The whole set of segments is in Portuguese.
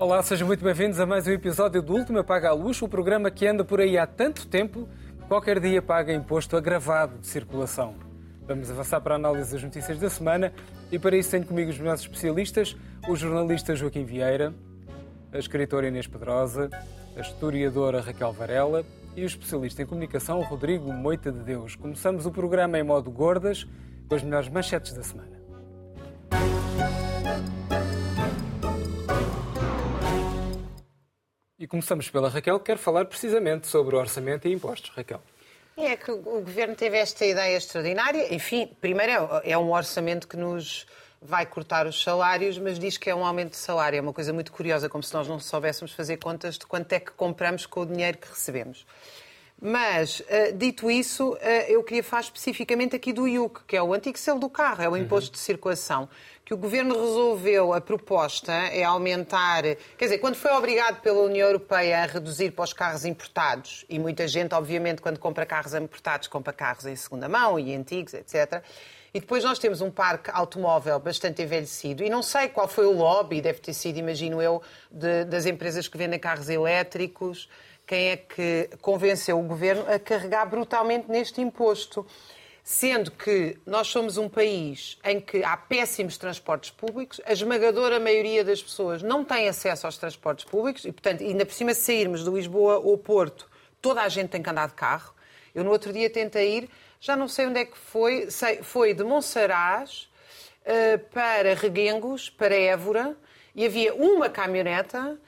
Olá, sejam muito bem-vindos a mais um episódio do Último Paga a Luz, o programa que anda por aí há tanto tempo, qualquer dia paga imposto agravado de circulação. Vamos avançar para a análise das notícias da semana e para isso tenho comigo os meus especialistas, o jornalista Joaquim Vieira, a escritora Inês Pedrosa, a historiadora Raquel Varela e o especialista em comunicação Rodrigo Moita de Deus. Começamos o programa em modo gordas com as melhores manchetes da semana. E começamos pela Raquel, que quer falar precisamente sobre o orçamento e impostos. Raquel. É que o governo teve esta ideia extraordinária. Enfim, primeiro é um orçamento que nos vai cortar os salários, mas diz que é um aumento de salário. É uma coisa muito curiosa, como se nós não soubéssemos fazer contas de quanto é que compramos com o dinheiro que recebemos. Mas, uh, dito isso, uh, eu queria falar especificamente aqui do IUC, que é o antigo selo do carro, é o imposto uhum. de circulação, que o Governo resolveu, a proposta é aumentar, quer dizer, quando foi obrigado pela União Europeia a reduzir para os carros importados, e muita gente, obviamente, quando compra carros importados, compra carros em segunda mão e antigos, etc., e depois nós temos um parque automóvel bastante envelhecido. E não sei qual foi o lobby, deve ter sido, imagino eu, de, das empresas que vendem carros elétricos quem é que convenceu o governo a carregar brutalmente neste imposto. Sendo que nós somos um país em que há péssimos transportes públicos, a esmagadora maioria das pessoas não tem acesso aos transportes públicos e, portanto, ainda por cima, sairmos de Lisboa ou Porto, toda a gente tem que andar de carro. Eu no outro dia tentei ir, já não sei onde é que foi, sei, foi de Monsaraz uh, para Reguengos, para Évora, e havia uma caminhoneta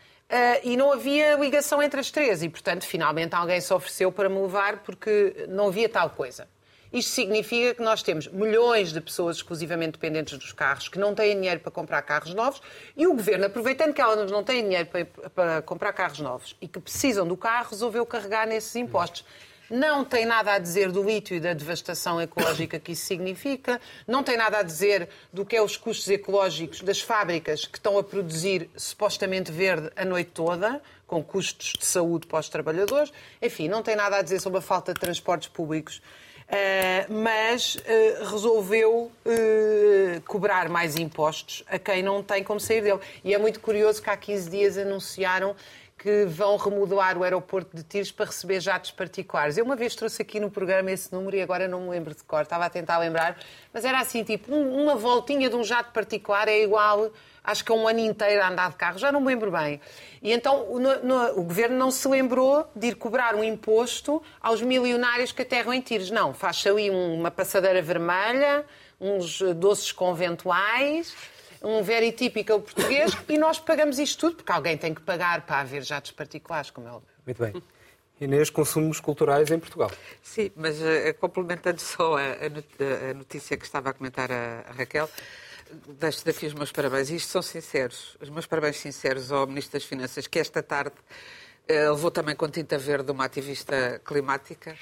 e não havia ligação entre as três. E, portanto, finalmente alguém se ofereceu para me levar porque não havia tal coisa. Isto significa que nós temos milhões de pessoas exclusivamente dependentes dos carros que não têm dinheiro para comprar carros novos e o governo, aproveitando que elas não têm dinheiro para, para comprar carros novos e que precisam do carro, resolveu carregar nesses impostos não tem nada a dizer do lítio e da devastação ecológica que isso significa, não tem nada a dizer do que é os custos ecológicos das fábricas que estão a produzir supostamente verde a noite toda, com custos de saúde para os trabalhadores, enfim, não tem nada a dizer sobre a falta de transportes públicos. Uh, mas uh, resolveu uh, cobrar mais impostos a quem não tem como sair dele. E é muito curioso que há 15 dias anunciaram que vão remodelar o aeroporto de Tiros para receber jatos particulares. Eu uma vez trouxe aqui no programa esse número e agora não me lembro de cor, estava a tentar lembrar, mas era assim, tipo, um, uma voltinha de um jato particular é igual, acho que é um ano inteiro a andar de carro, já não me lembro bem. E então no, no, o governo não se lembrou de ir cobrar um imposto aos milionários que aterram em Tiros. Não, faz ali uma passadeira vermelha, uns doces conventuais um very típico português e nós pagamos isto tudo, porque alguém tem que pagar para haver jatos particulares, como é óbvio. Muito bem. Inês, consumos culturais em Portugal. Sim, mas uh, complementando só a, a, notícia que estava a comentar a, a Raquel, deixo daqui os meus parabéns. E isto são sinceros, os meus parabéns sinceros ao Ministro das Finanças, que esta tarde uh, levou também com tinta verde uma ativista climática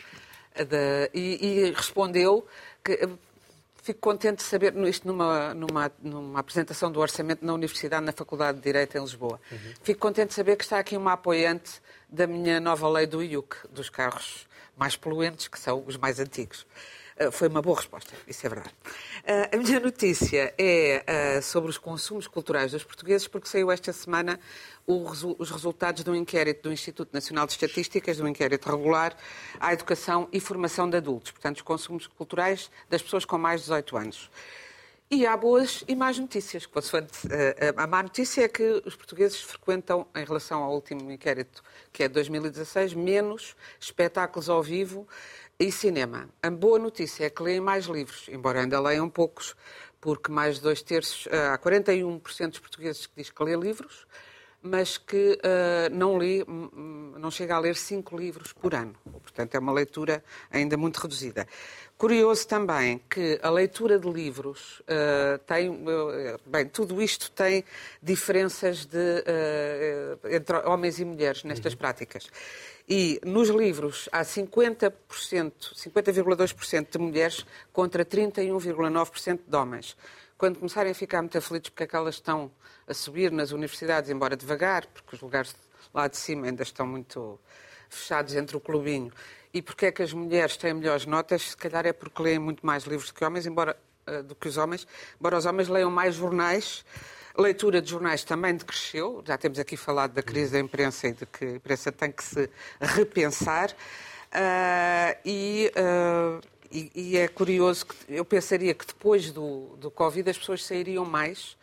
uh, de, e, e, respondeu que Fico contente de saber, isto numa, numa, numa apresentação do orçamento na Universidade, na Faculdade de Direito em Lisboa. Uhum. Fico contente de saber que está aqui uma apoiante da minha nova lei do IUC, dos carros mais poluentes, que são os mais antigos. Uh, foi uma boa resposta, isso é verdade. Uh, a minha notícia é uh, sobre os consumos culturais dos portugueses, porque saiu esta semana os resultados do inquérito do Instituto Nacional de Estatísticas, do inquérito regular à educação e formação de adultos, portanto, os consumos culturais das pessoas com mais de 18 anos. E há boas e más notícias. A má notícia é que os portugueses frequentam, em relação ao último inquérito, que é de 2016, menos espetáculos ao vivo e cinema. A boa notícia é que leem mais livros, embora ainda leiam poucos, porque mais de dois terços, eh, há 41% dos portugueses que diz que lê livros, mas que uh, não lê, não chega a ler cinco livros por ano. Portanto, é uma leitura ainda muito reduzida. Curioso também que a leitura de livros uh, tem. Uh, bem, tudo isto tem diferenças de, entre homens e mulheres nestas uhum. práticas. E nos livros há 50%, 50,2% de mulheres contra 31,9% de homens. Quando começarem a ficar muito aflitos porque é que elas estão a subir nas universidades, embora devagar, porque os lugares lá de cima ainda estão muito fechados entre o clubinho, e porque é que as mulheres têm melhores notas, se calhar é porque leem muito mais livros do que homens, embora uh, do que os homens, embora os homens leiam mais jornais A leitura de jornais também decresceu. Já temos aqui falado da crise da imprensa e de que a imprensa tem que se repensar. Uh, e, uh, e, e, é curioso que eu pensaria que depois do, do Covid as pessoas sairiam mais,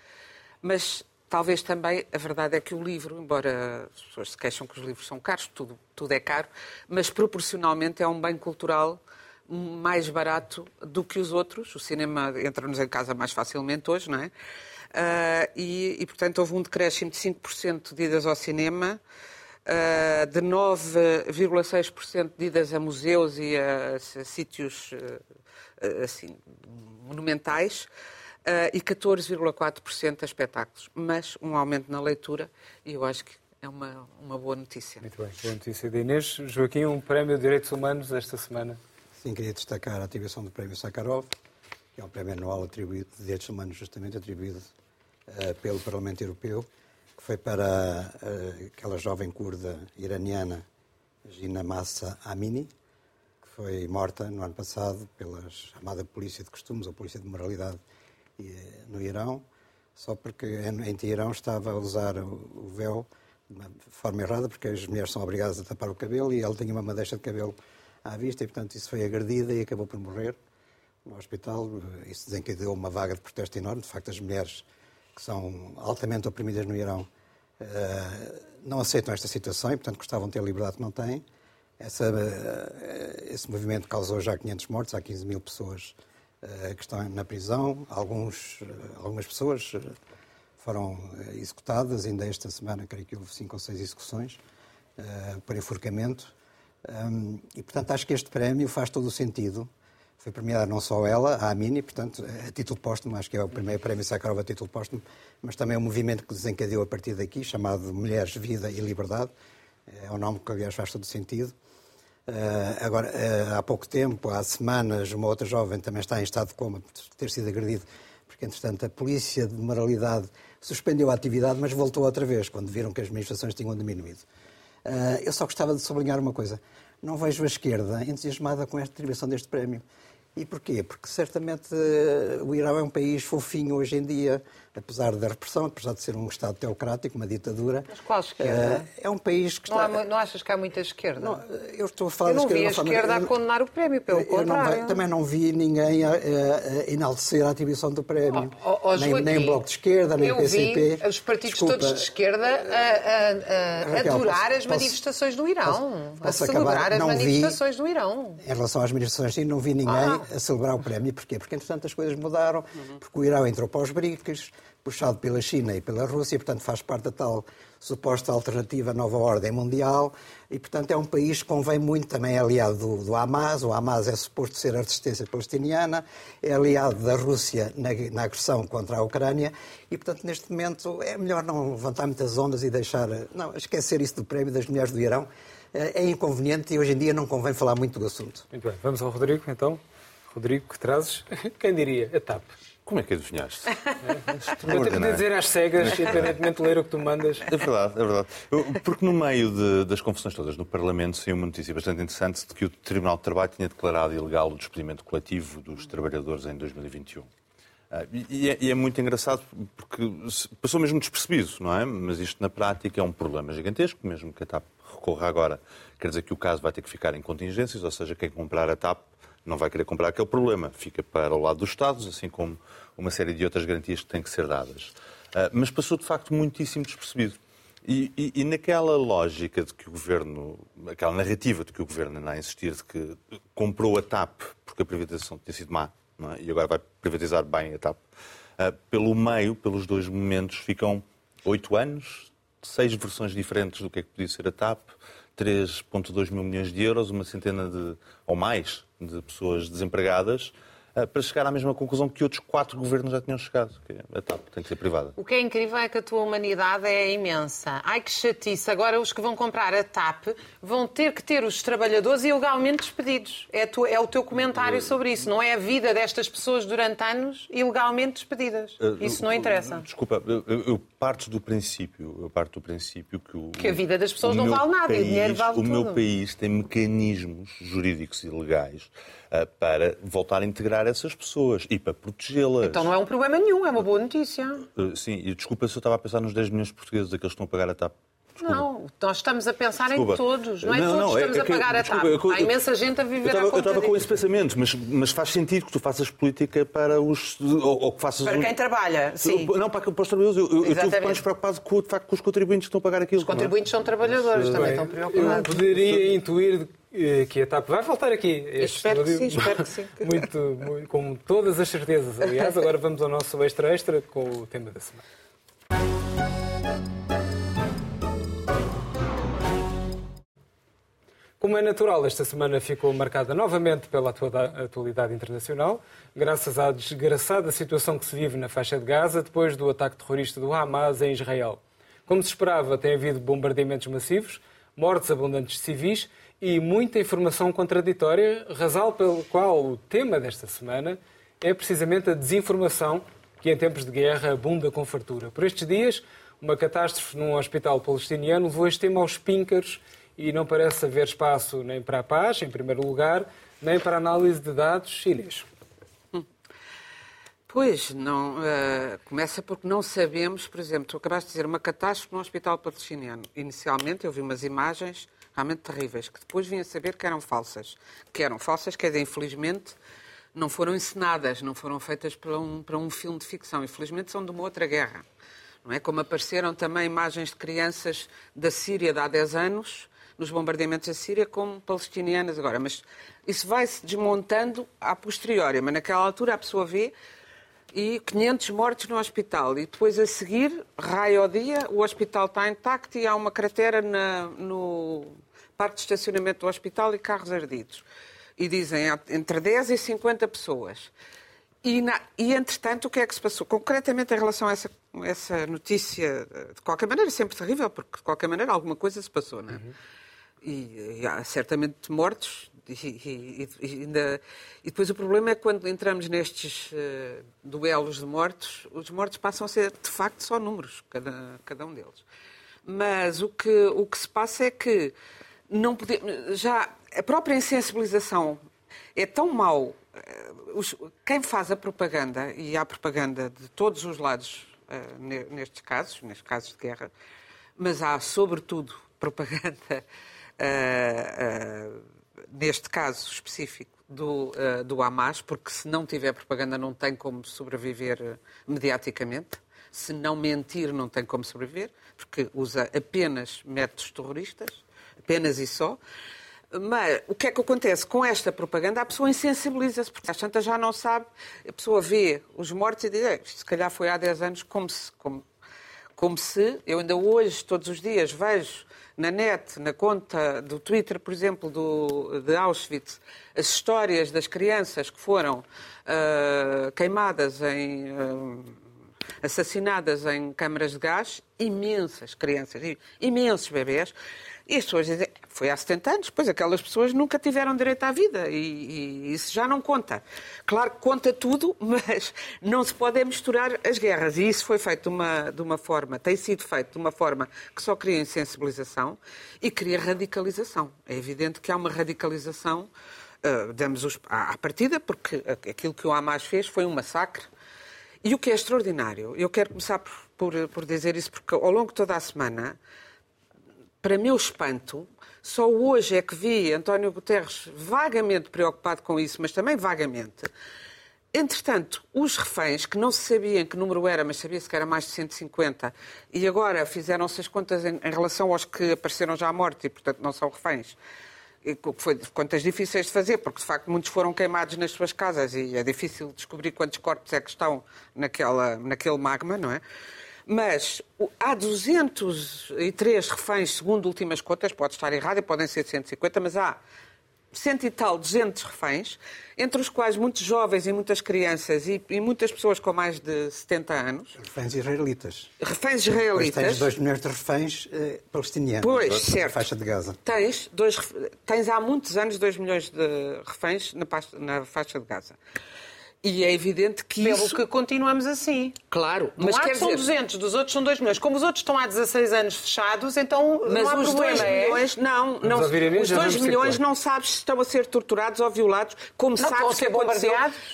mas talvez também a verdade é que o livro, embora as pessoas se queixam que os livros são caros, tudo, tudo é caro, mas proporcionalmente é um bem cultural mais barato do que os outros. O cinema entra-nos em casa mais facilmente hoje, não é? Uh, e, e, portanto, houve um decréscimo de 5% de idas ao cinema, uh, de 9,6% de idas a museus e a, a sítios uh, assim, monumentais. e 14,4% a espetáculos. Mas um aumento na leitura, e eu acho que é uma, uma boa notícia. Muito bem, boa notícia de Inês. Joaquim, um prémio de Direitos Humanos esta semana. Sim, queria destacar a atribuição do prémio Sakharov, é um prémio anual atribuído de direitos humanos, justamente atribuído uh, pelo Parlamento Europeu, que foi para uh, aquela jovem curda iraniana, Gina Massa Amini, que foi morta no ano passado pela chamada polícia de costumes ou polícia de moralidade uh, no Irão, só porque em, Teherão estava a usar o véu de uma forma errada, porque as mulheres são obrigadas a tapar o cabelo e ela tinha uma madeixa de cabelo à vista e, portanto, isso foi agredida e acabou por morrer no hospital. Isso desencadeou uma vaga de protesto enorme. De facto, as mulheres que são altamente oprimidas no Irão uh, não aceitam esta situação e, portanto, gostavam de ter a liberdade que não têm. Essa, uh, esse movimento causou já 500 mortes, há 15 mil pessoas uh, que estão na prisão. Alguns, algumas pessoas foram executadas, ainda esta semana, creio que houve cinco ou seis execuções por enforcamento. E, portanto, acho que este prémio faz todo o sentido. Foi premiada não só ela, a Amini, portanto, a título póstumo, acho que é o primeiro prémio Sakharov a título póstumo, mas também é um movimento que desencadeou a partir daqui, chamado Mulheres, Vida e Liberdade. É um nome que, aliás, faz todo sentido. Uh, agora, uh, há pouco tempo, há semanas, uma outra jovem também está em estado de coma por ter sido agredido, porque, entretanto, a polícia de moralidade suspendeu a atividade, mas voltou outra vez, quando viram que as manifestações tinham diminuído. Uh, eu só gostava de sublinhar uma coisa. Não vejo a esquerda entusiasmada com esta atribuição deste prémio. E porquê? Porque certamente uh, o Irão é um país fofinho hoje em dia, apesar da repressão, apesar de ser um Estado teocrático, uma ditadura. Mas qual esquerda? Uh, é um país que não está... Há, não achas que há muita esquerda? Não, eu estou a falar eu não vi a forma... esquerda a condenar o prémio, pelo contrário. Não, também não vi ninguém a, a, a, enaltecer a atribuição do prémio. Oh, oh, nem, nem o Bloco de Esquerda, nem eu o PCP. vi os partidos Desculpa. todos de esquerda a, Raquel, adorar posso, as manifestações do Irão, posso, posso a celebrar acabar? as não manifestações vi, do Irão. Em relação às manifestações, sim, não vi ninguém ah. a celebrar o prémio. Porquê? Porque, entretanto, as coisas mudaram, uhum. porque o Irão entrou para os BRICS, puxado pela China e pela Rússia, portanto faz parte da tal suposta alternativa nova ordem mundial e, portanto, é um país que convém muito, também é aliado do, do Hamas, o Hamas é suposto ser a resistência palestiniana, é aliado da Rússia na, na, agressão contra a Ucrânia e, portanto, neste momento é melhor não levantar muitas ondas e deixar, não, esquecer isso do prémio das mulheres do Irão, é, é inconveniente e hoje em dia não convém falar muito do assunto. Muito bem, vamos ao Rodrigo, então. Rodrigo, que trazes? Quem diria? A TAP. Como é que adivinhaste? É, eu tenho que dizer às cegas, independentemente de ler o que tu mandas. É verdade, é verdade. Porque no meio de, das confusões todas no Parlamento saiu uma notícia bastante interessante de que o Tribunal de Trabalho tinha declarado ilegal o despedimento coletivo dos trabalhadores em 2021. Ah, e, é, e, é, muito engraçado porque passou mesmo despercebido, não é? Mas isto na prática é um problema gigantesco, mesmo que a TAP recorra agora. Quer dizer que o caso vai ter que ficar em contingências, ou seja, quem comprar a TAP não vai querer comprar aquele problema. Fica para o lado dos Estados, assim como uma série de outras garantias que têm que ser dadas. Uh, mas passou, de facto, muitíssimo despercebido. E, e, e, naquela lógica de que o governo, aquela narrativa de que o governo anda a insistir de que comprou a TAP porque a privatização tinha sido má é? e agora vai privatizar bem a TAP, uh, pelo meio, pelos dois momentos, ficam oito anos, seis versões diferentes do que é que podia ser a TAP, 3,2 mil milhões de euros, uma centena de, ou mais de pessoas desempregadas, para chegar à mesma conclusão que outros quatro governos já tinham chegado, que a TAP tem que ser privada. O que é incrível é que a tua humanidade é imensa. Ai que chatice, agora os que vão comprar a TAP vão ter que ter os trabalhadores ilegalmente despedidos. É, tua, é o teu comentário sobre isso, não é a vida destas pessoas durante anos ilegalmente despedidas. Eh, isso não interessa. Desculpa, eu, eu parto do princípio, eu parto do princípio que o, que a vida das pessoas não vale nada país, e o dinheiro vale o tudo. O meu país tem mecanismos jurídicos e legais para voltar a integrar essas pessoas e para protegê-las. Então não é um problema nenhum, é uma boa notícia. Uh, sim, e desculpa se eu estava a pensar nos 10 milhões de portugueses, aqueles que estão a pagar a TAP. Desculpa. Não, nós estamos a pensar Desculpa. em todos, não é não, todos não, estamos é, é que, a pagar desculpa, a TAP. Eu, Há imensa gente a viver eu estava, Eu estava com esse pensamento, mas, mas faz sentido que tu faças política para os... Ou, ou que faças para quem trabalha, sim. Não, para, para os trabalhadores. Eu, eu estou mais preocupado com, de facto, com os contribuintes que estão a pagar aquilo. Os contribuintes são trabalhadores, também estão preocupados. Eu poderia intuir que a TAP vai voltar aqui. Espero que sim, espero que sim. Muito, muito, com todas as certezas. Aliás, agora vamos ao nosso extra-extra com o tema da semana. Como é natural, esta semana ficou marcada novamente pela atualidade internacional, graças à desgraçada situação que se vive na faixa de Gaza depois do ataque terrorista do Hamas em Israel. Como se esperava, tem havido bombardeamentos massivos, mortes abundantes de civis e muita informação contraditória, razão pelo qual o tema desta semana é precisamente a desinformação que em tempos de guerra abunda com fartura. Por estes dias, uma catástrofe num hospital palestiniano levou este tema aos píncaros e não parece haver espaço nem para a paz, em primeiro lugar, nem para a análise de dados chineses. Pois, não, uh, começa porque não sabemos, por exemplo, tu acabaste de dizer uma catástrofe no hospital patrociniano. Inicialmente eu vi umas imagens realmente terríveis, que depois vim a saber que eram falsas. Que eram falsas, quer dizer, infelizmente, não foram encenadas, não foram feitas para um, para um filme de ficção. Infelizmente são de uma outra guerra. Não é? Como apareceram também imagens de crianças da Síria de há 10 anos, nos bombardeamentos da Síria como palestinianas agora. Mas isso vai-se desmontando a posteriori. Mas naquela altura a pessoa vê e 500 mortes no hospital. E depois, a seguir, raio ao dia, o hospital está intacto e há uma cratera na, no parque de estacionamento do hospital e carros ardidos. E dizem entre 10 e 50 pessoas. E, na, e, entretanto, o que é que se passou? Concretamente, em relação a essa, essa notícia, de qualquer maneira, sempre terrível, porque de qualquer maneira alguma coisa se passou, não é? Uhum e, e há certamente mortos. E, e, ainda, e depois o problema é que quando entramos nestes uh, duelos de mortos, os mortos passam a ser de facto só números, cada, cada um deles. Mas o que, o que se passa é que não podemos, já a própria insensibilização é tão mau. Eh, quem faz a propaganda, e há propaganda de todos os lados uh, nestes casos, nestes casos de guerra, mas há sobretudo propaganda uh, neste caso específico do, do Hamas, porque se não tiver propaganda não tem como sobreviver mediaticamente. Se não mentir, não tem como sobreviver, porque usa apenas métodos terroristas, apenas e só. Mas o que é que acontece? Com esta propaganda, a pessoa insensibiliza-se, porque às tantas já não sabe, a pessoa vê os mortos e diz, se calhar foi há 10 anos, como se, como, como se eu ainda hoje, todos os dias, vejo na net, na conta do Twitter, por exemplo, do, de Auschwitz, as histórias das crianças que foram uh, queimadas em. Uh, assassinadas em câmaras de gás, imensas crianças, imensos bebés, e as pessoas dizem, foi há 70 anos, pois aquelas pessoas nunca tiveram direito à vida e, e, isso já não conta. Claro que conta tudo, mas não se pode misturar as guerras. E isso foi feito de uma, de uma forma, tem sido feito de uma forma que só cria insensibilização e cria radicalização. É evidente que há uma radicalização, uh, damos os, à, à partida, porque aquilo que o Hamas fez foi um massacre. E o que é extraordinário, eu quero começar por, por, por dizer isso, porque ao longo de toda a semana para meu espanto, só hoje é que vi António Guterres vagamente preocupado com isso, mas também vagamente. Entretanto, os reféns, que não se sabia em que número era, mas sabia-se que era mais de 150, e agora fizeram-se as contas em, em, relação aos que apareceram já à morte e, portanto, não são reféns. E foi contas difíceis de fazer, porque de facto muitos foram queimados nas suas casas e é difícil descobrir quantos corpos é que estão naquela, naquele magma, não é? Mas há 203 reféns, segundo últimas contas, pode estar errado, podem ser 150, mas há cento e tal, 200 reféns, entre os quais muitos jovens e muitas crianças e, e, muitas pessoas com mais de 70 anos. Reféns israelitas. Reféns israelitas. Pois tens 2 milhões de reféns eh, palestinianos. Pois, certo. faixa de Gaza. Tens, dois, tens há muitos anos 2 milhões de reféns na, na faixa de Gaza. E é evidente que Pelo isso... que continuamos assim. Claro, Mas um quer lado são dizer... 200, dos outros são 2 milhões. Como os outros estão há 16 anos fechados, então Mas não há os problema. 2 é? milhões, não, não os já 2 vamos milhões não sabes se estão a ser torturados ou violados, como a sabes que aconteceu,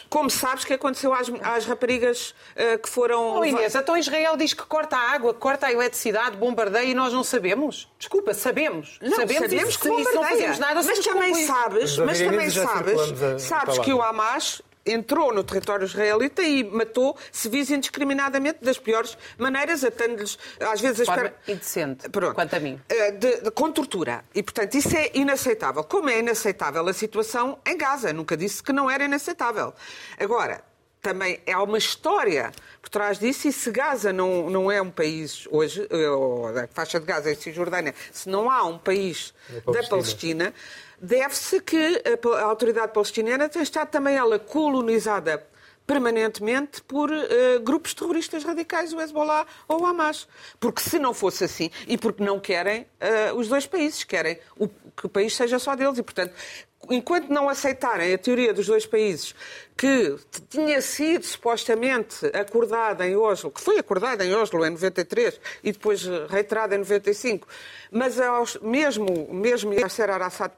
como sabes que aconteceu às, às raparigas eh, que foram Oh, Inês, então Israel diz que corta a água, que corta a eletricidade, bombardeia e nós não sabemos. Desculpa, sabemos. Não, sabemos, e que se não bombardeia. fazemos nada, mas também sabes, mas também sabes, a- sabes que o Hamas entrou no território israelita e matou civis indiscriminadamente das piores maneiras, atando-lhes às vezes a Forma espera- indecente, Pronto. quanto a mim. Eh, de- de- com tortura. E, portanto, isso é inaceitável. Como é inaceitável a situação em Gaza? Nunca disse que não era inaceitável. Agora, também há uma história por trás disso, e se Gaza não, não é um país hoje, eh, ou a faixa de Gaza e Cisjordânia, se não há um país Da da Palestina. Deve-se que a a autoridade palestiniana tem estado também ela colonizada permanentemente por eh, grupos terroristas radicais, o Hezbollah ou o Hamas. Porque se não fosse assim, e porque não querem eh, os dois países, querem o- que o país seja só deles. E, portanto, enquanto não aceitarem a teoria dos dois países, que tinha sido supostamente acordada em Oslo, que foi acordada em Oslo em 93 e depois reiterada em 95, mas mesmo, mesmo Yasser Arafat,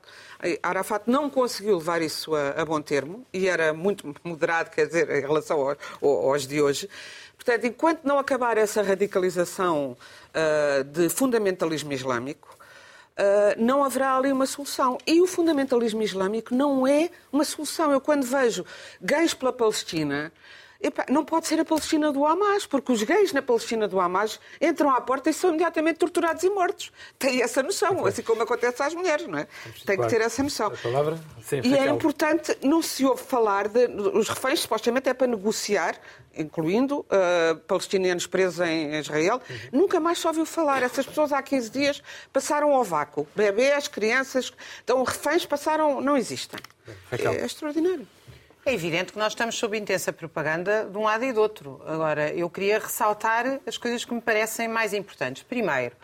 Arafat não conseguiu levar isso a, a bom termo e era muito moderado, quer dizer, em relação aos, aos de hoje. Portanto, enquanto não acabar essa radicalização ah, de fundamentalismo islâmico, Uh, não haverá ali uma solução. E o fundamentalismo islâmico não é uma solução. Eu, quando vejo gays pela Palestina, epá, não pode ser a Palestina do Hamas, porque os gays na Palestina do Hamas entram à porta e são imediatamente torturados e mortos. Tem essa noção, assim como acontece às mulheres, não é? Tem que ter essa noção. A palavra? Sim, E é importante, não se ouve falar de. Os reféns, supostamente, é para negociar, incluindo ah, palestinianos presos em Israel. Uhum. Nunca mais se ouviu falar. Essas pessoas há 15 dias passaram ao vácuo. Bebês, crianças. Então, reféns passaram. não existem. É extraordinário. É evidente que nós estamos sob intensa propaganda de um lado e do outro. Agora, eu queria ressaltar as coisas que me parecem mais importantes. Primeiro,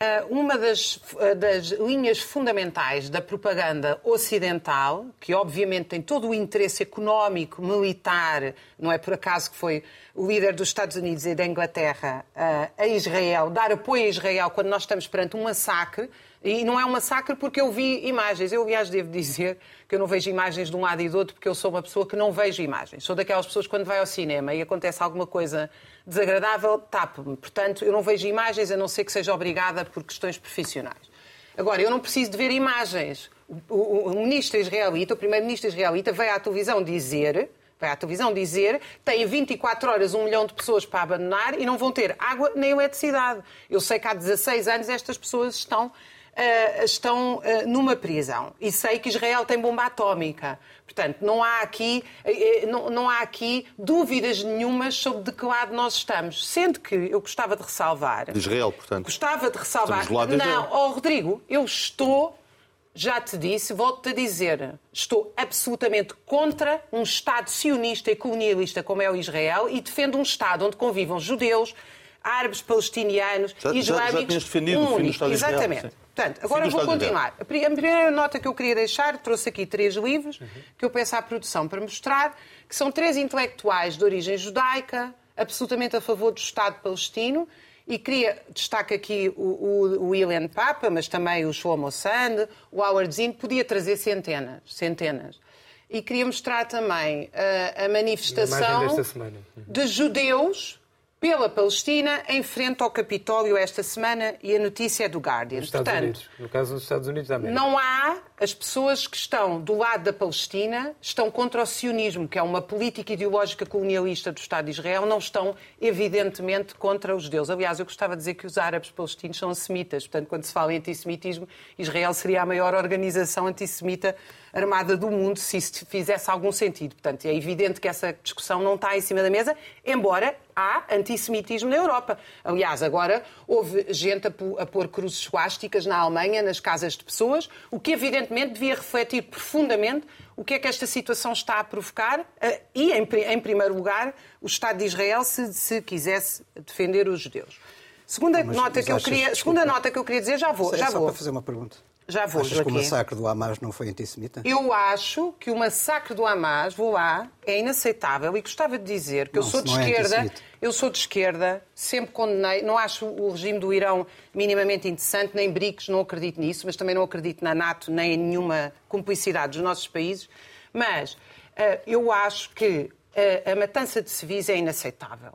ah, uma das, ah, das linhas fundamentais da propaganda ocidental, que obviamente tem todo o interesse económico, militar, não é por acaso que foi o líder dos Estados Unidos e da Inglaterra ah, a Israel, dar apoio a Israel quando nós estamos perante um massacre, e não é um massacre porque eu vi imagens. Eu, aliás, devo dizer que eu não vejo imagens de um lado e do outro porque eu sou uma pessoa que não vejo imagens. Sou daquelas pessoas que quando vai ao cinema e acontece alguma coisa desagradável, tapo-me. Portanto, eu não vejo imagens a não ser que seja obrigada por questões profissionais. Agora, eu não preciso de ver imagens. O, o- o ministro israelita, o primeiro-ministro israelita, veio à televisão dizer vai à televisão dizer tem 24 horas um milhão de pessoas para abandonar e não vão ter água nem eletricidade. Eu sei que há 16 anos estas pessoas estão, ah, estão ah, numa prisão. E sei que Israel tem bomba atómica. Portanto, não há aqui, eh, eh, não, não há aqui dúvidas nenhumas sobre de que lado nós estamos. Sendo que eu gostava de ressalvar. De Israel, portanto. Gostava de ressalvar. De Não, Israel. oh, Rodrigo, eu estou, já te disse, volto-te a dizer, estou absolutamente contra um Estado sionista e colonialista como é o Israel e defendo um Estado onde convivam judeus, árabes, palestinianos, Já- já- já islâmicos. tinhas defendido o fim do. Estado Israel, Exatamente. Portanto, agora vou continuar. A pri- a primeira nota que eu queria deixar, trouxe aqui três livros Uhum. que eu peço à produção para mostrar, que são três intelectuais de origem judaica, absolutamente a favor do Estado palestino, e queria destacar aqui o, o, o William Papa, mas também o Shlomo Sand, o Howard Zinn, podia trazer centenas, centenas. E queria mostrar também uh, a manifestação desta semana. de judeus pela Palestina em frente ao Capitólio esta semana e a notícia é do Guardian. Nos Estados Portanto, Unidos. No caso dos Estados Unidos América. não há as pessoas que estão do lado da Palestina, estão contra o sionismo, que é uma política ideológica colonialista do Estado de Israel, não estão, evidentemente, contra os judeus. Aliás, eu gostava de dizer que os árabes palestinos são semitas. Portanto, quando se fala em antissemitismo, Israel seria a maior organização antissemita armada do mundo, se isso fizesse algum sentido. Portanto, é evidente que essa discussão não está em cima da mesa, embora há antissemitismo na Europa. Aliás, agora houve gente a pô- a pôr cruzes suásticas na Alemanha, nas casas de pessoas, o que evidentemente devia refletir profundamente o que é que esta situação está a provocar e, em, pri- em primeiro lugar, o Estado de Israel se, se quisesse defender os judeus. Segunda Mas- nota mas que eu queria, desculpa. segunda nota que eu queria dizer, já vou, É já só vou. para fazer uma pergunta. Já vou, Achas que o Joaquim. massacre do Hamas não foi antissemita? Eu acho que o massacre do Hamas, vou lá, é inaceitável e gostava de dizer que eu Não, sou se de é esquerda, antissemita. eu sou de esquerda, sempre condenei, não acho o regime do Irão minimamente interessante, nem BRICS, não acredito nisso, mas também não acredito na NATO, nem em nenhuma cumplicidade dos nossos países, mas eh, eu acho que eh, a matança de civis é inaceitável.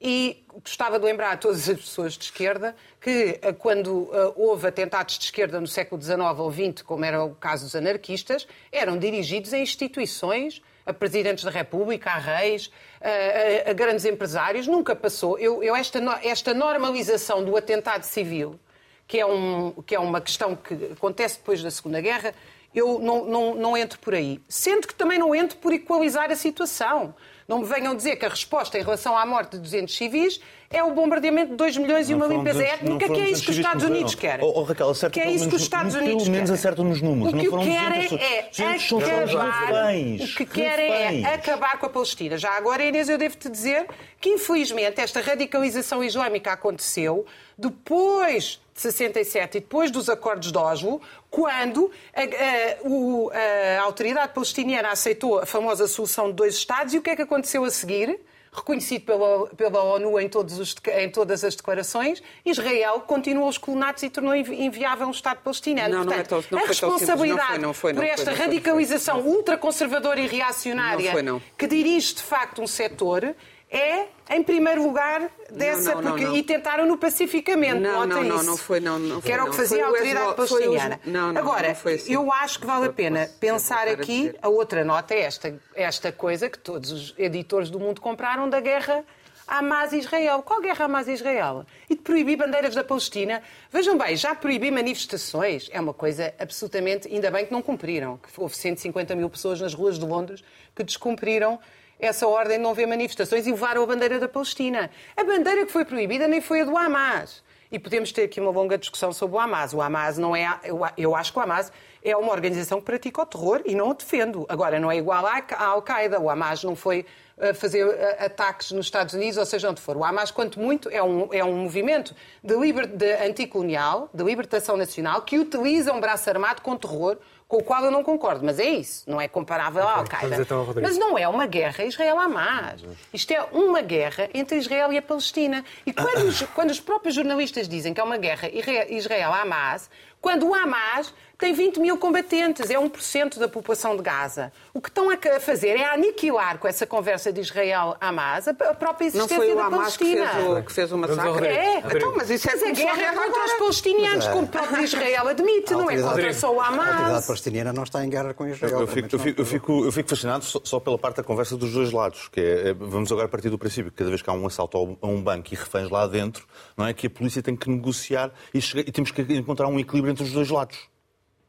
E gostava de lembrar a todas as pessoas de esquerda que eh, quando eh, houve atentados de esquerda no século XIX ou XX, como era o caso dos anarquistas, eram dirigidos a instituições, a presidentes da República, a reis, a, a- a grandes empresários. Nunca passou. Eu, eu esta, esta normalização do atentado civil, que é, um, que é uma questão que acontece depois da Segunda Guerra, eu não, não, não entro por aí. Sendo que também não entro por equalizar a situação. Não me venham dizer que a resposta em relação à morte de 200 civis é o bombardeamento de 2 milhões e Não uma foram limpeza 200 étnica, não que é isso que os 200 Estados Unidos querem. Oh, oh, Raquel, acerta que é pelo isso que os menos- Estados pelo Unidos menos querem. acerta nos números. O Não que 200 querem pessoas. é 200 são os acabar, reféns. o que querem é acabar com a Palestina. Já agora, Inês, eu devo-te dizer que, infelizmente, esta radicalização islâmica aconteceu depois de 67 e depois dos acordos de Oslo, quando a, a- o- a autoridade palestiniana aceitou a famosa solução de dois Estados e o que é que aconteceu a seguir? Reconhecido pela, pela ONU em, todos os- em todas as declarações, Israel continuou os colonatos e tornou invi- inviável um Estado palestiniano. Não, não é Portanto, tão- não a foi. Não responsabilidade foi, não foi, não por foi, esta foi, foi. radicalização ultraconservadora e reacionária foi, que dirige de facto um setor é, em primeiro lugar, dessa. não, não, porque- não. E tentaram-no pacificamente. Não, não, não, não foi, não, não Que foi, era o que fazia a autoridade palestiniana. não, não, Agora, assim. eu acho que vale a pena pensar aqui, a outra nota é esta, esta coisa que todos os editores do mundo compraram da guerra Hamas-Israel. Qual guerra Hamas-Israel? E de proibir bandeiras da Palestina. Vejam bem, já proibir manifestações é uma coisa absolutamente... Ainda bem que não cumpriram. Que houve 150 mil pessoas nas ruas de Londres que descumpriram essa ordem de não haver manifestações e levaram a bandeira da Palestina. A bandeira que foi proibida nem foi a do Hamas. E podemos ter aqui uma longa discussão sobre o Hamas. O Hamas não é. Eu, acho que o Hamas é uma organização que pratica o terror e não o defendo. Agora, não é igual à, à Al-Qaeda. O Hamas não foi eh, fazer eh, ataques nos Estados Unidos, ou seja, onde for. O Hamas, quanto muito, é um, é um movimento de, liber, de anticolonial, de libertação nacional, que utiliza um braço armado com terror, com o qual eu não concordo. Mas é isso. Não é comparável à Al-Qaeda. então. Mas não é uma guerra Israel-Hamas. Isto é uma guerra entre Israel e a Palestina. E quando os, quando os próprios jornalistas dizem que é uma guerra Isra- Israel-Hamas, quando o Hamas tem 20 mil combatentes, é 1% da população de Gaza. O que estão a fazer é aniquilar com essa conversa de Israel-Hamas a a própria Não existência foi o da Hamas que Palestina. fez o, que fez o massacre? É. Então, mas isso é Mas a se guerra é guerra contra os palestinianos, é. como o próprio Israel admite, não é contra só o A autoridade Hamas. palestina não está em guerra com Israel. Eu fico, eu, não. fico, eu, fico, eu fico fascinado só, só pela parte da conversa dos dois lados, que é, é, vamos agora partir do princípio que cada vez que há um assalto a um banco e reféns lá dentro, não é que a polícia tem que negociar e, chega- e temos que encontrar um equilíbrio entre os dois lados.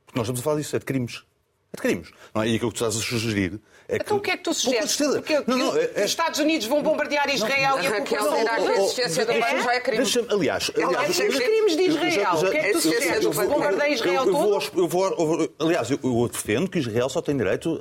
Porque nós estamos a falar disso, é de crimes. É de crimes. Não é? E aquilo que tu estás a sugerir é que... Então o que é que tu sugeres? Porque Não, não, é- os Estados Unidos vão bombardear Israel e a Raquel, da a existência do banco já é crime. Aliás, Ela aliás, Os crimes de Israel. O que é que tu sugeres? Bombardeia Israel todo? aliás, eu, defendo que Israel só tem direito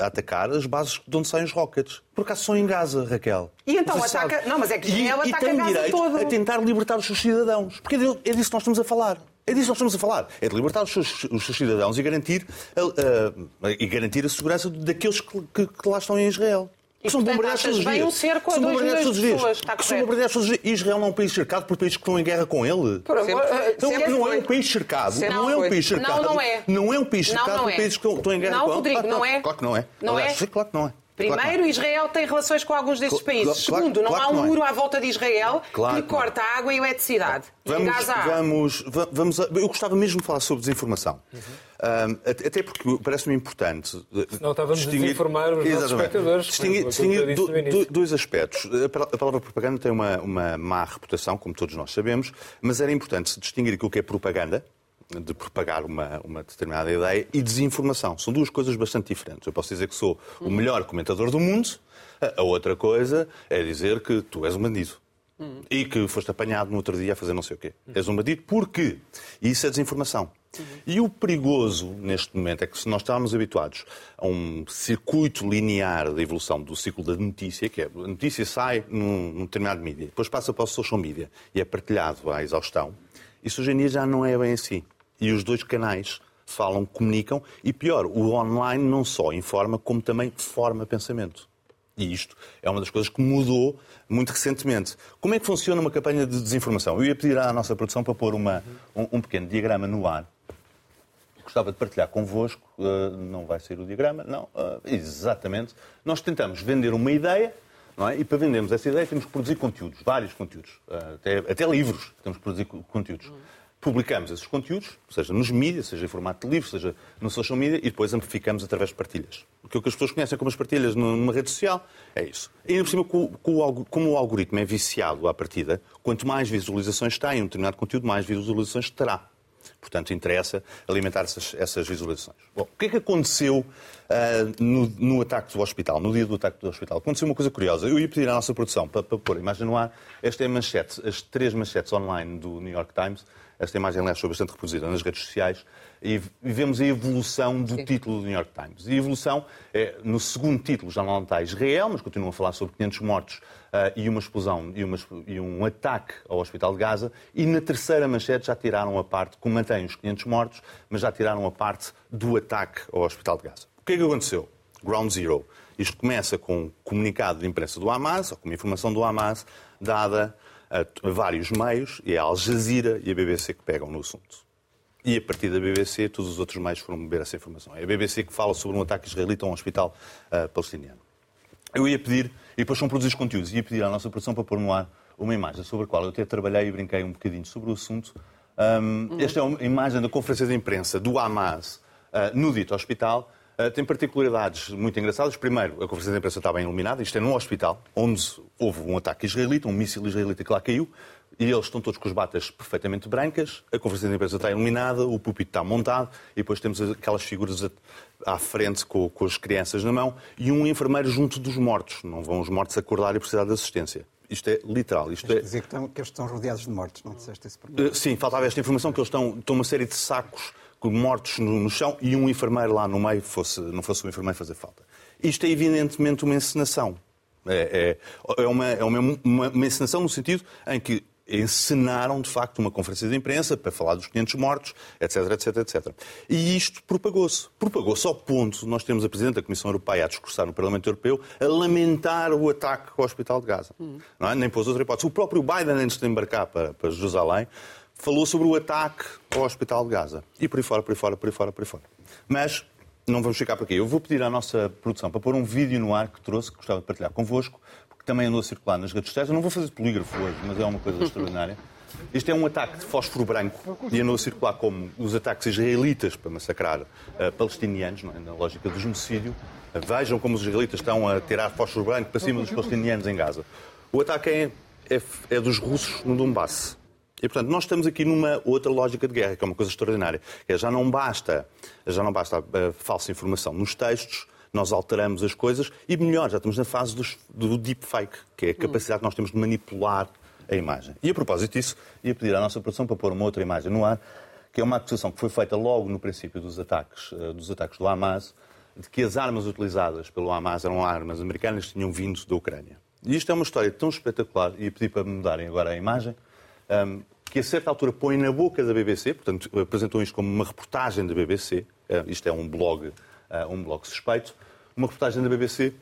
a, atacar as bases de onde saem os rockets. Por acaso são em Gaza, Raquel. E então ataca- não, mas é que Israel ataca tem Gaza todo. a tentar libertar os seus cidadãos. Porque é é disso que nós estamos a falar. É disso que nós estamos a falar. É de libertar os seus, os seus cidadãos e garantir a, a- e garantir a segurança daqueles que, que- que lá estão em Israel. E, são bombardeados todos os dias. um cerco São bombardeados todos os dias. pessoas, são bombardeados todos os dias. Israel não é um país cercado por países que estão em guerra com ele. Por Sempre- eh, Então, sempre não é um país cercado. Sempre não é um país cercado. Não, não é. Não é um país Não, cercado não por é. países que estão- em guerra Não, com ele. Rodrigo, Claro que não é. Claro que não é. Não Aliás, é? claro que não é. Primeiro, não. Israel tem relações com alguns destes Cla- países. claro- Segundo, não claro há um não é. muro à volta de Israel Claro que não é. corta a água e a eletricidade. Vamos, vamos, va- vamos a- eu gostava mesmo de falar sobre desinformação. Uhum. Ahm, até porque parece-me importante. eh, Senão estávamos a desinformar os nossos espectadores, Distinguir, distinguir do- do- dois aspectos. A palavra propaganda tem uma, uma má reputação, como todos nós sabemos, mas era importante distinguir aquilo que é propaganda, de propagar uma, uma determinada ideia, e desinformação. São duas coisas bastante diferentes. Eu posso dizer que sou o melhor comentador do mundo, a outra coisa é dizer que tu és um bandido. E que foste apanhado no outro dia a fazer não sei o quê. És um bandido porque isso é desinformação. E o perigoso neste momento é que se nós estávamos habituados a um circuito linear da evolução do ciclo da notícia, que é a notícia sai num, num determinado mídia, depois passa para o social media e é partilhado à exaustão, isso hoje em dia já não é bem assim. E os dois canais falam, comunicam e, pior, o online não só informa, como também forma pensamento. E isto é uma das coisas que mudou muito recentemente. Como é que funciona uma campanha de desinformação? Eu ia pedir à nossa produção para pôr uma, um, um pequeno diagrama no ar. Gostava de partilhar convosco. Uh, não vai ser o diagrama? Não. Uh, exatamente. Nós tentamos vender uma ideia não é? E para vendermos essa ideia temos que produzir conteúdos, vários conteúdos, uh, até, até livros temos que produzir conteúdos publicamos esses conteúdos, seja nos mídias, seja em formato de livro, seja no social media, e depois amplificamos através de partilhas. O que as pessoas conhecem como as partilhas numa rede social é isso. E ainda por cima, como o algoritmo é viciado à partida, quanto mais visualizações tem um determinado conteúdo, mais visualizações terá. Portanto, interessa alimentar essas, essas visualizações. Bom, o que é que aconteceu uh, no, no, ataque do hospital, no dia do ataque do hospital? Aconteceu uma coisa curiosa. Eu ia pedir à nossa produção para, para pôr a imagem no ar. Esta é a manchete, as três manchetes online do New York Times esta imagem, aliás, foi bastante reproduzida nas redes sociais. E vemos a evolução do Sim. título do New York Times. E a evolução, é, no segundo título, já não está Israel, mas continuam a falar sobre 500 mortos uh, e uma explosão e, uma, e, um ataque ao Hospital de Gaza. E na terceira manchete já tiraram a parte, como mantém os 500 mortos, mas já tiraram a parte do ataque ao Hospital de Gaza. O que é que aconteceu? Ground Zero. Isto começa com um comunicado de imprensa do Hamas, ou com uma informação do Hamas, dada a vários meios, e é a Al Jazeera e a BBC que pegam no assunto. E a partir da BBC, todos os outros meios foram beber essa informação. É a BBC que fala sobre um ataque israelita a um hospital uh, palestiniano. Eu ia pedir, e depois são produzidos conteúdos, ia pedir à nossa produção para pôr no ar uma imagem sobre a qual eu até trabalhei e brinquei um bocadinho sobre o assunto. Um, uhum. Esta é uma imagem da conferência de imprensa do Hamas uh, no dito hospital, Uh, tem particularidades muito engraçadas. Primeiro, a conferência de imprensa está bem iluminada. Isto é num hospital, onde houve um ataque israelita, um míssil israelita que lá caiu, e eles estão todos com as batas perfeitamente brancas. A conferência de imprensa está iluminada, o púlpito está montado, e depois temos aquelas figuras à frente com, com as crianças na mão, e um enfermeiro junto dos mortos. Não vão os mortos acordar e precisar de assistência. Isto é literal. Isto é... dizer que, estão, que eles estão rodeados de mortos, não disseste isso para mim? Uh, sim, faltava esta informação, que eles estão, estão uma série de sacos mortos no, no, chão e um enfermeiro lá no meio, fosse, não fosse um enfermeiro fazer falta. Isto é evidentemente uma encenação. É, é, é, uma, é uma, uma, uma encenação no sentido em que encenaram, de facto, uma conferência de imprensa para falar dos 500 mortos, etc, etc, etc. E isto propagou-se. Propagou-se ao ponto de nós temos a Presidente da Comissão Europeia a discursar no Parlamento Europeu a lamentar o ataque ao Hospital de Gaza. Hum. Não é? Nem pôs outra hipótese. O próprio Biden, antes de embarcar para, para Jerusalém, falou sobre o ataque ao Hospital de Gaza. E por aí fora, por aí fora, por aí fora, por aí fora. Mas não vamos ficar por aqui. Eu vou pedir à nossa produção para pôr um vídeo no ar que trouxe, que gostava de partilhar convosco, porque também andou a circular nas redes sociais. Eu não vou fazer polígrafo hoje, mas é uma coisa extraordinária. Isto é um ataque de fósforo branco e andou a circular como os ataques israelitas para massacrar uh, palestinianos, é? na lógica do genocídio. Uh, vejam como os israelitas estão a tirar fósforo branco para cima dos palestinianos em Gaza. O ataque é, é, é dos russos no Donbass. E, portanto, nós estamos aqui numa outra lógica de guerra, que é uma coisa extraordinária. É, já não basta, já não basta a falsa informação nos textos, nós alteramos as coisas e, melhor, já estamos na fase dos, do deepfake, que é a capacidade que nós temos de manipular a imagem. E, a propósito disso, ia pedir à nossa produção para pôr uma outra imagem no ar, que é uma acusação que foi feita logo no princípio dos ataques, eh, dos ataques do Hamas, de que as armas utilizadas pelo Hamas eram armas americanas que tinham vindo da Ucrânia. E isto é uma história tão espetacular, e ia pedir para mudarem agora a imagem, um, que a certa altura põe na boca da BBC, portanto apresentam isto como uma reportagem da BBC, uh, ah, isto é um blog, uh, um blog suspeito, uma reportagem da BBC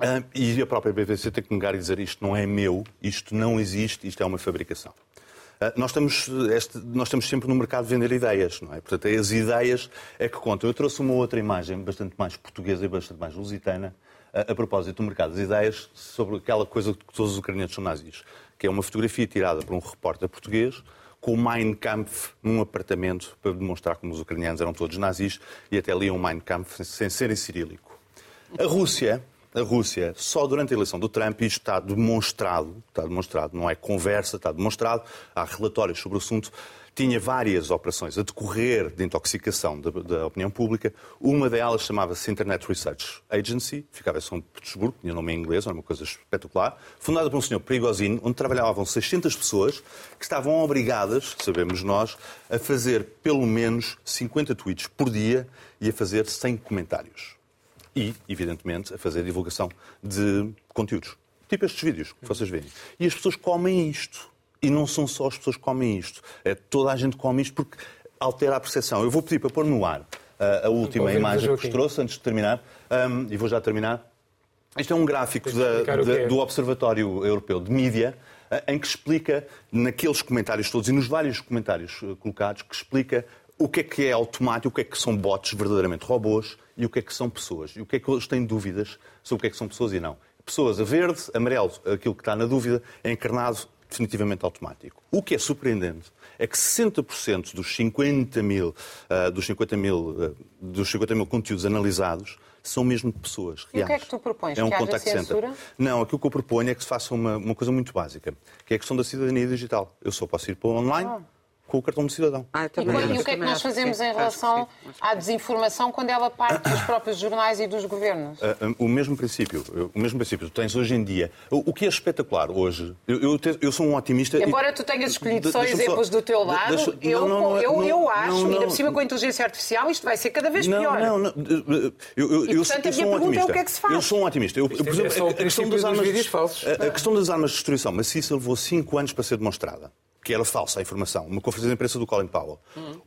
uh, e a própria BBC tem que negar e dizer isto não é meu, isto não existe, isto é uma fabricação. Nós estamos, este, nós estamos sempre no mercado de vender ideias, não é? Portanto, é as ideias é que contam. Eu trouxe uma outra imagem bastante mais portuguesa e bastante mais lusitana, a, a propósito do mercado das ideias, sobre aquela coisa que todos os ucranianos são nazis que é uma fotografia tirada por um repórter português com o Mein Kampf num apartamento para demonstrar como os ucranianos eram todos nazis e até liam Mein Kampf sem ser em cirílico. A Rússia, a Rússia, só durante a eleição do Trump, isto está demonstrado, está demonstrado, não é conversa, está demonstrado, há relatórios sobre o assunto, tinha várias operações a decorrer de intoxicação da, da opinião pública. Uma delas chamava-se Internet Research Agency, ficava em São Petersburgo, tinha nome em inglês, era uma coisa espetacular, fundada por um senhor Prigozhin, onde trabalhavam 600 pessoas que estavam obrigadas, sabemos nós, a fazer pelo menos 50 tweets por dia e a fazer 100 comentários. E, evidentemente, a fazer divulgação de conteúdos. Tipo estes vídeos que vocês veem. E as pessoas comem isto. E não são só as pessoas que comem isto. É, toda a gente come isto porque altera a percepção. Eu vou pedir para pôr no ar uh, a última imagem que vos trouxe, antes de terminar, um, e vou já terminar. Isto é um gráfico da- da- do Observatório Europeu de Mídia, eh, em que explica, naqueles comentários todos e nos vários comentários eh, colocados, que explica o que é que é automático, o que é que são bots verdadeiramente robôs e o que é que são pessoas. E o que é que eles têm dúvidas sobre o que é que são pessoas e não. Pessoas a verde, amarelo, aquilo que está na dúvida, é encarnado definitivamente automático. O que é surpreendente é que 60% dos 50 mil, ah, dos 50 mil, ah, dos 50 mil conteúdos analisados são mesmo de pessoas E o que é reais. que tu propões? É um Que contact center. Não, aquilo que eu proponho é que se faça uma, uma coisa muito básica, que é a questão da cidadania digital. Eu só posso ir para o online com o cartão de cidadão. Ah, E, e o que é que nós que fazemos sim, em relação sim, à desinformação quando ela parte dos próprios jornais e dos governos? Ah, ah, O mesmo princípio, o mesmo princípio. Tu tens hoje em dia. O, o que é espetacular hoje, eu, eu, te- eu sou um otimista. e- Embora tu tenhas escolhido só exemplos do teu lado, deixa- eu, não, não, eu, não, eu acho, não, ainda por cima com a inteligência artificial, isto vai ser cada vez Não, pior. não, não. Eu, eu, E, portanto, eu a sou minha um pergunta é o otimista. que é que se faz? Eu sou um otimista. Eu, por é exemplo, o a- questão das armas. A, questão das armas de destruição maciça levou cinco anos para ser demonstrada. Que era falsa a informação. Uma conferência de imprensa do Colin Powell.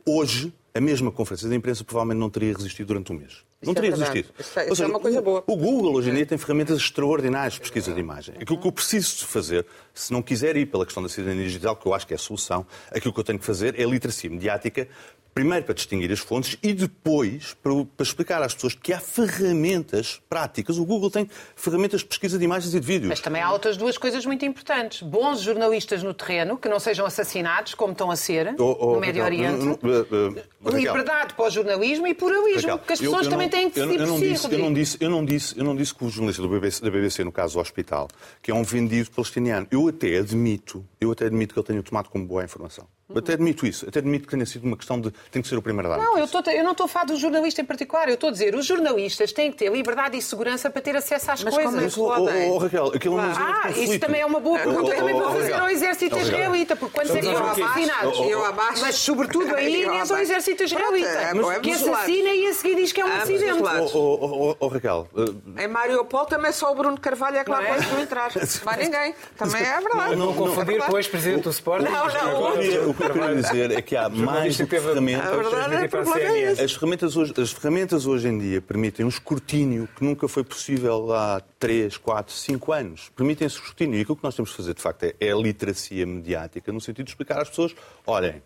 Hoje, a mesma conferência de imprensa provavelmente não teria resistido durante um mês. não é teria resistido. Isso é- isso é uma coisa o, boa. O Google hoje em dia tem ferramentas extraordinárias de pesquisa de imagem. Aquilo que eu preciso fazer, se não quiser ir pela questão da cidadania digital, que eu acho que é a solução, aquilo que eu tenho que fazer é a literacia mediática, primeiro para distinguir as fontes e depois para, para explicar às pessoas que há ferramentas práticas. O Google tem ferramentas de pesquisa de imagens e de vídeos. Mas também há outras duas coisas muito importantes. Bons jornalistas no terreno, que não sejam assassinados, como estão a ser Oh, oh, no Médio Oriente. não- não- uh, Raquel, Liberdade para o jornalismo e pluralismo, Raquel, porque as eu- pessoas eu também não- têm que eu, decidir eu não si, eu não disse, eu não disse, eu não disse que o jornalista do BBC, da BBC, no caso o Hospital, que é um vendido palestiniano. Eu até admito, eu até admito que ele tenha tomado como boa informação. Até admito isso. Até admito que tenha sido uma questão de tem que ser o primeiro dar. Não, eu, tô- eu não estou a falar do jornalista em particular. Eu estou a dizer, os jornalistas têm que ter liberdade e segurança para ter acesso às Mas coisas. como é Mas, oh, oh, oh, Raquel, aquilo é uma Ah, isso também é uma boa pergunta Oh, oh, também para fazer ao exército Oh, Raquel. israelita, porque quando Estamos é que são a ver o quê? assassinados? Eu abaixo. Mas sobretudo aí nem é só o abaixo. exército israelita, é, é que assassina e a seguir diz que é um acidente. Oh, Raquel, uh, Em Mariupol também só o Bruno Carvalho é que lá Não é? conseguiu entrar. Vai ninguém. Também é verdade. Não confundir com o ex-presidente do Sporting. Não, não, que eu queria- o que eu queria dizer é que há mais jornalista que ferramentas. A verdade é que é. As ferramentas, hoje, as ferramentas hoje em dia permitem um escrutínio que nunca foi possível há 3, 4, 5 anos. Permitem esse escrutínio. E aquilo que nós temos que fazer, de facto, é, é a literacia mediática, no sentido de explicar às pessoas: olhem,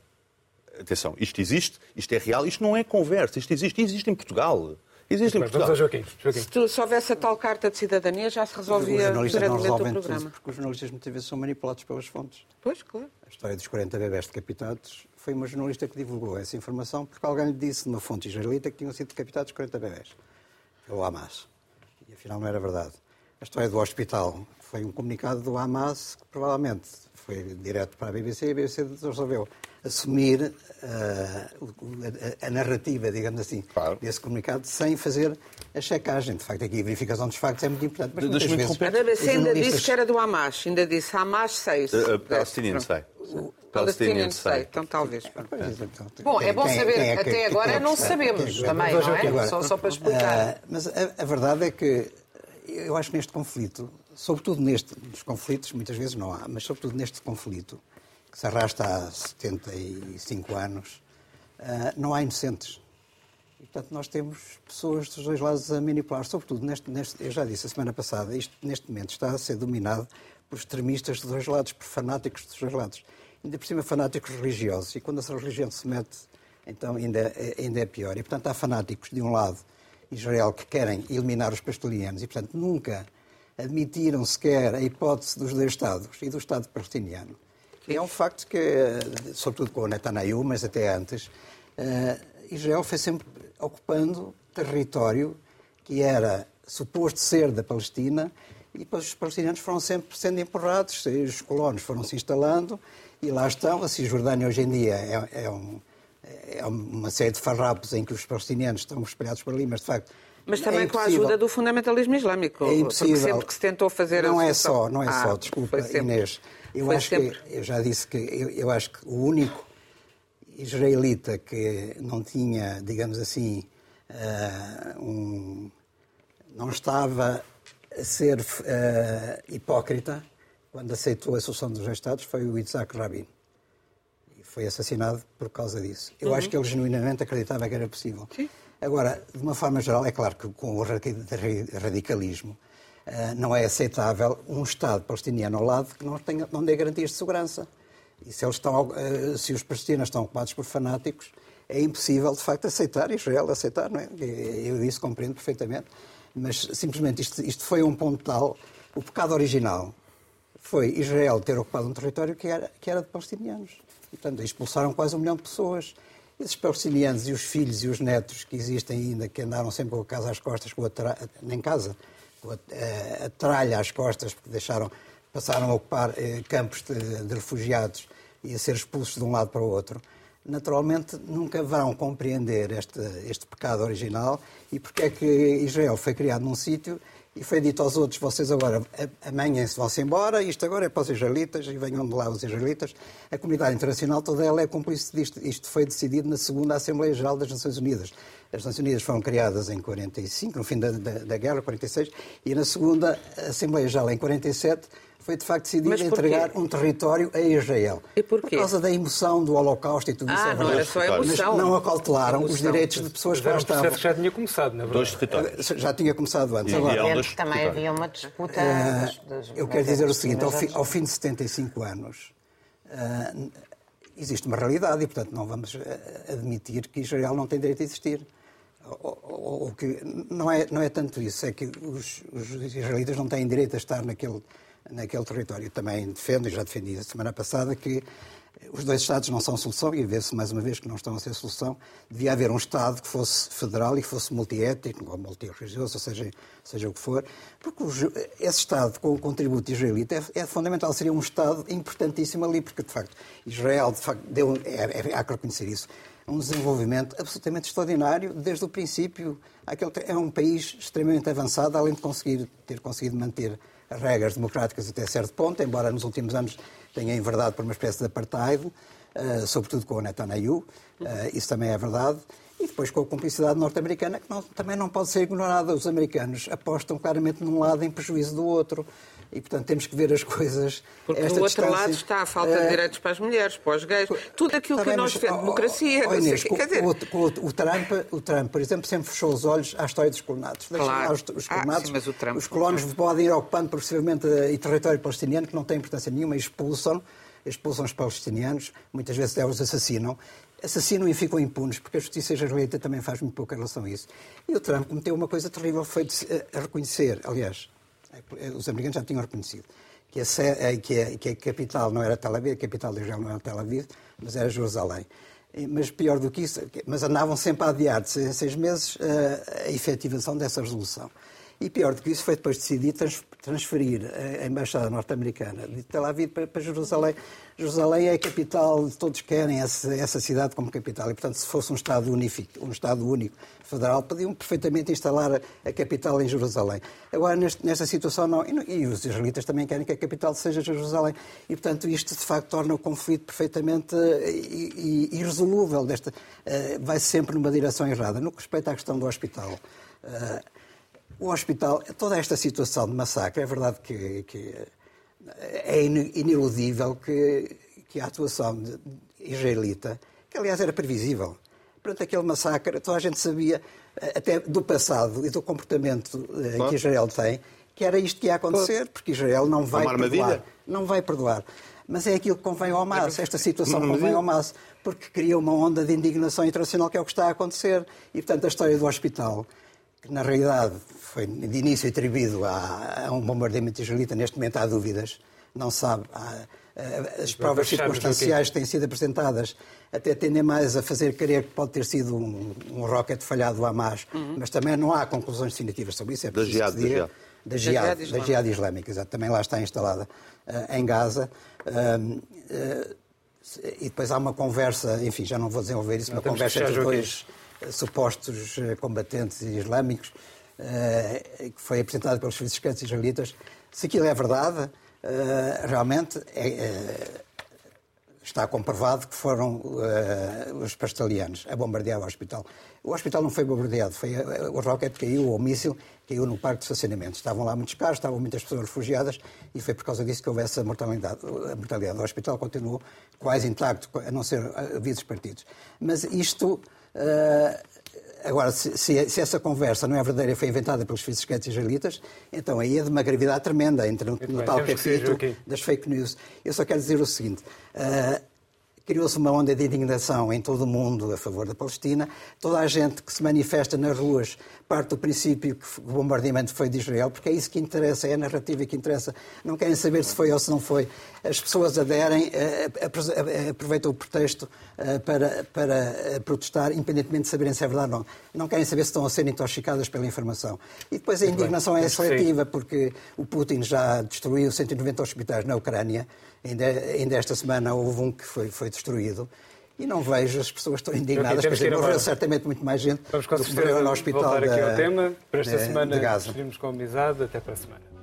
atenção, isto existe, isto é real, isto não é conversa, isto existe, e existe em Portugal. Existe em Vamos Portugal. Joaquim. Joaquim. Se, tu- se houvesse a tal carta de cidadania, já se resolvia diretamente o resolvem tudo, programa. porque os jornalistas muitas vezes são manipulados pelas fontes. Pois, claro. A história dos 40 bebés decapitados foi uma jornalista que divulgou essa informação porque alguém lhe disse numa fonte israelita que tinham sido decapitados 40 bebés pelo Hamas. E afinal não era verdade. A história do hospital foi um comunicado do Hamas que provavelmente foi direto para a BBC e a BBC resolveu assumir ah, o- a, a narrativa, digamos assim, Claro. desse comunicado sem fazer a checagem. De facto, aqui a verificação dos factos é muito importante. Mas deixa-me vezes, BBC os ainda jornalistas- disse que era do Hamas. Ainda disse Hamas 6. Uh, uh, Palestinian say. Palestinian sei. Então talvez. Pois, então, Bom, é bom saber, quem é que- até é agora que não sabemos é também, não é? Só para explicar. Ah, mas a, a verdade é que eu acho que neste conflito, sobretudo neste, nos conflitos, muitas vezes não há, mas sobretudo neste conflito, que se arrasta há 75 anos, ah, não há inocentes. E, portanto, nós temos pessoas dos dois lados a manipular, sobretudo neste, neste, eu já disse a semana passada, isto neste momento está a ser dominado por extremistas dos dois lados, por fanáticos dos dois lados. Ainda por cima, fanáticos religiosos. E quando essa religião se mete, então ainda, é- ainda é pior. E, portanto, há fanáticos de um lado, Israel, que querem eliminar os palestinianos e, portanto, nunca admitiram sequer a hipótese dos dois Estados e do Estado palestiniano. E é um facto que, sobretudo com o Netanyahu, mas até antes, eh, Israel foi sempre ocupando território que era suposto ser da Palestina e os palestinianos foram sempre sendo empurrados, e os colonos foram se instalando e lá estão. A Cisjordânia hoje em dia é, é um- é uma série de farrapos em que os palestinianos estão espalhados por ali, mas de facto. Mas também é com a ajuda do fundamentalismo islâmico. É Porque impossível. sempre que se tentou fazer a Não é solução- só, não é Ah, só, desculpa. Inês. Eu Foi acho sempre. que, eu já disse que, eu, eu acho que o único israelita que não tinha, digamos assim, ah, um, não estava a ser ah, hipócrita quando aceitou a solução dos dois Estados foi o Isaac Rabin. E foi assassinado por causa disso. Eu acho que ele genuinamente acreditava que era possível. Agora, de uma forma geral, é claro que com o radicalismo não é aceitável um Estado palestiniano ao lado que não, tenha, não dê garantias de segurança. E se, eles estão, eh, se os palestinos estão ocupados por fanáticos, é impossível, de facto, aceitar, Israel aceitar, não é? Eu isso compreendo perfeitamente, mas simplesmente isto, isto foi um ponto tal, o pecado original foi Israel ter ocupado um território que era, que era de palestinianos. E, portanto, expulsaram quase um milhão de pessoas. Esses palestinianos e os filhos e os netos que existem ainda, que andaram sempre com a casa às costas, com a tra... nem casa, a, a, a, tralha às costas, porque deixaram, passaram a ocupar eh, campos de, de refugiados e a ser expulsos de um lado para o outro naturalmente nunca vão compreender este, este pecado original e porque é que Israel foi criado num sítio e foi dito aos outros, vocês agora amanhã-se vão-se embora, isto agora é para os israelitas, e venham de lá os israelitas. A comunidade internacional toda ela é cúmplice disto. Isto foi decidido na segunda Assembleia Geral das Nações Unidas. As Nações Unidas foram criadas em 45, no fim da, da, da guerra, 46, e na segunda Assembleia Geral, em 47, foi de facto decidido entregar um território a Israel. E porquê? Por causa da emoção do Holocausto e tudo isso. Ah, é não era só a emoção. Mas não acautelaram os direitos de pessoas que lá estavam. já tinha começado, na verdade. Dois territórios. Já tinha começado antes. E, Agora, e dois também territórios. havia uma disputa. Uh, das- das- eu quero dizer o seguinte: ao, fi, ao fim de 75 anos, uh, existe uma realidade e, portanto, não vamos uh, admitir que Israel não tem direito a existir. Ou, que, não, é, não é tanto isso, é que os, os israelitas não têm direito a estar naquele, naquele território. Também defendo, e já defendi a semana passada, que os dois Estados não são solução, e vê-se mais uma vez que não estão a ser solução. Devia haver um Estado que fosse federal e que fosse multiétnico ou multirreligioso, ou seja, seja o que for, porque os- esse Estado, com o contributo israelita, é, é fundamental. Seria um Estado importantíssimo ali, porque, de facto, Israel de facto, deu, é, é, há que reconhecer isso, um desenvolvimento absolutamente extraordinário desde o princípio. É um país extremamente avançado, além de conseguir, ter conseguido manter as regras democráticas até certo ponto, embora nos últimos anos tenha enverdado por uma espécie de apartheid, eh, sobretudo com o Netanyahu, eh, isso também é verdade. E depois com a cumplicidade norte-americana, que não- também não pode ser ignorada. Os americanos apostam claramente num lado em prejuízo do outro. E, portanto, temos que ver as coisas. Porque do outro distância. lado está a falta de Eh, direitos para as mulheres, para os gays, tudo aquilo Está que bem, nós oh, democracia, oh, Inês, o dizer, com o, o Trump, o Trump, por exemplo, sempre fechou os olhos à história dos colonatos. Deixa Claro. os, os Ah, colonatos. sim, mas o Trump- os colonos podem ir ocupando progressivamente eh, território palestiniano, que não tem importância nenhuma, e expulsam, expulsam os palestinianos, muitas vezes os assassinam. Assassinam e ficam impunes, porque a justiça israelita também faz muito pouco em relação a isso. E o Trump cometeu uma coisa terrível, foi de eh, reconhecer, aliás, os americanos já tinham reconhecido, que a, eh, que a- que a capital não era Tel Aviv, a capital de Israel não era Tel Aviv, mas era Jerusalém. E- Mas pior do que isso, mas andavam sempre a adiar de seis, seis meses eh, a efetivação dessa resolução. E pior do que isso foi depois decidir trans- transferir a embaixada norte-americana de Tel Aviv para, Jerusalém. Jerusalém é a capital, todos querem essa, cidade como capital. E, portanto, se fosse um Estado, unific, um Estado único federal, podiam perfeitamente instalar a, capital em Jerusalém. Agora, nesta situação, não. E, os israelitas também querem que a capital seja Jerusalém. E, portanto, isto, de facto, torna o conflito perfeitamente eh, irresolúvel. Desta, eh, vai sempre numa direção errada. No que respeita à questão do hospital. eh, o hospital, toda esta situação de massacre, é verdade que, que é ine- ineludível que, que a atuação de- israelita, que aliás era previsível, perante aquele massacre, toda a gente sabia, eh, até do passado e do comportamento eh, Claro. que Israel tem, que era isto que ia acontecer, porque Israel não vai perdoar. Não vai perdoar. Mas é aquilo que convém ao Hamas, esta situação convém ao Hamas, porque cria uma onda de indignação internacional que é o que está a acontecer. E, portanto, a história do hospital, que na realidade foi de início atribuído a, a um bombardeamento israelita, neste momento há dúvidas, não se sabe. Há, eh, as provas achamos circunstanciais que têm sido apresentadas até tendem mais a fazer crer que pode ter sido um, um rocket falhado do Hamas, mas também não há conclusões definitivas sobre isso. É Da preciso Jihad, se da. Jihad. Da Jihad Islâmica. Jihad Islâmica, exato. Também lá está instalada eh, em Gaza. Um, eh, e depois há uma conversa, enfim, já não vou desenvolver isso, Não, uma conversa entre dois supostos eh, combatentes islâmicos, eh, que foi apresentada pelos secretos israelitas. Se aquilo é verdade, eh, realmente é, eh, está comprovado que foram os pastelianos a bombardear o hospital. O hospital não foi bombardeado, foi, o rocket caiu, o míssil caiu no parque de estacionamento. Estavam lá muitos carros, estavam muitas pessoas refugiadas e foi por causa disso que houve essa mortalidade. A mortalidade do hospital continuou quase intacto, a não ser havidos partidos. Mas isto... Uh, Agora, se, se, essa conversa não é verdadeira e foi inventada pelos fiscais israelitas, então aí é de uma gravidade tremenda, entra no, no tal capítulo das fake news. Eu só quero dizer o seguinte. Uh, criou-se uma onda de indignação em todo o mundo a favor da Palestina. Toda a gente que se manifesta nas ruas parte do princípio que o bombardeamento foi de Israel, porque é isso que interessa, é a narrativa que interessa. Não querem saber se foi ou se não foi. As pessoas aderem, eh, eh, aproveitam o pretexto eh, para, para protestar, independentemente de saberem se é verdade ou não. Não querem saber se estão a ser intoxicadas pela informação. E depois a indignação é seletiva, porque o Putin já destruiu 190 hospitais na Ucrânia. Ainda, ainda esta semana houve um que foi, foi destruído. E não vejo as pessoas tão indignadas. Okay, dizer, morreu certamente muito mais gente Vamos do que morreu no hospital voltar aqui ao tema. Para esta de, semana de Gaza. com amizade. Até para a semana.